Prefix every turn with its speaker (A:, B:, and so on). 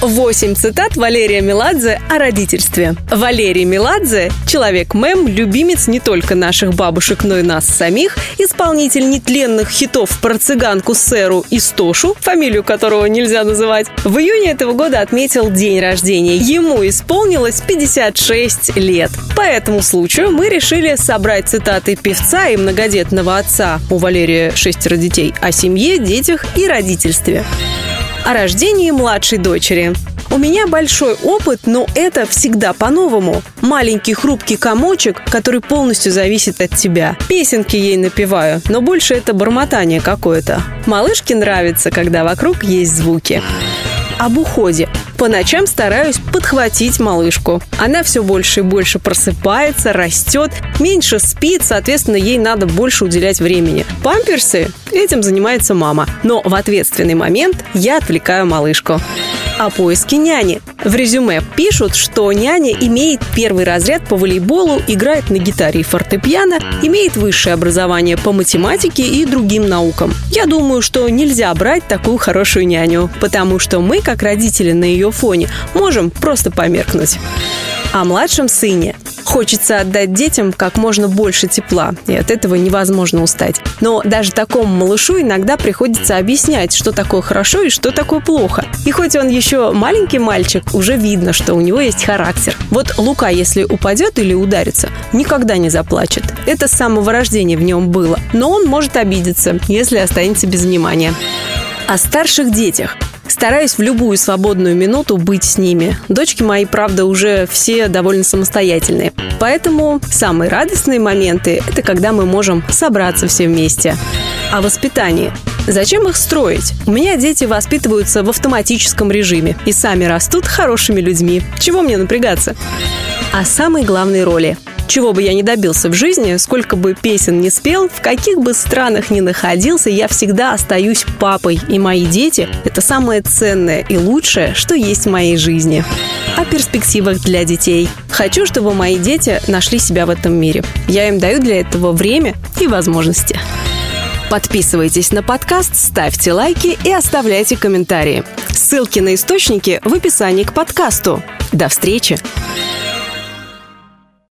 A: Восемь цитат Валерия Меладзе о родительстве. Валерий Меладзе – человек-мем, любимец не только наших бабушек, но и нас самих, исполнитель нетленных хитов про цыганку Сэру и Стошу, фамилию которого нельзя называть, в июне этого года отметил день рождения. Ему исполнилось 56 лет. По этому случаю мы решили собрать цитаты певца и многодетного отца, у Валерия шестеро детей, о семье, детях и родительстве о рождении младшей дочери. У меня большой опыт, но это всегда по-новому. Маленький хрупкий комочек, который полностью зависит от тебя. Песенки ей напеваю, но больше это бормотание какое-то. Малышке нравится, когда вокруг есть звуки об уходе. По ночам стараюсь подхватить малышку. Она все больше и больше просыпается, растет, меньше спит, соответственно, ей надо больше уделять времени. Памперсы этим занимается мама. Но в ответственный момент я отвлекаю малышку о поиске няни. В резюме пишут, что няня имеет первый разряд по волейболу, играет на гитаре и фортепиано, имеет высшее образование по математике и другим наукам. Я думаю, что нельзя брать такую хорошую няню, потому что мы, как родители на ее фоне, можем просто померкнуть. О младшем сыне Хочется отдать детям как можно больше тепла, и от этого невозможно устать. Но даже такому малышу иногда приходится объяснять, что такое хорошо и что такое плохо. И хоть он еще маленький мальчик, уже видно, что у него есть характер. Вот Лука, если упадет или ударится, никогда не заплачет. Это с самого рождения в нем было. Но он может обидеться, если останется без внимания. О старших детях. Стараюсь в любую свободную минуту быть с ними. Дочки мои, правда, уже все довольно самостоятельные. Поэтому самые радостные моменты – это когда мы можем собраться все вместе. О воспитании. Зачем их строить? У меня дети воспитываются в автоматическом режиме и сами растут хорошими людьми. Чего мне напрягаться? О самой главной роли чего бы я ни добился в жизни, сколько бы песен не спел, в каких бы странах ни находился, я всегда остаюсь папой, и мои дети – это самое ценное и лучшее, что есть в моей жизни. О перспективах для детей. Хочу, чтобы мои дети нашли себя в этом мире. Я им даю для этого время и возможности. Подписывайтесь на подкаст, ставьте лайки и оставляйте комментарии. Ссылки на источники в описании к подкасту. До встречи!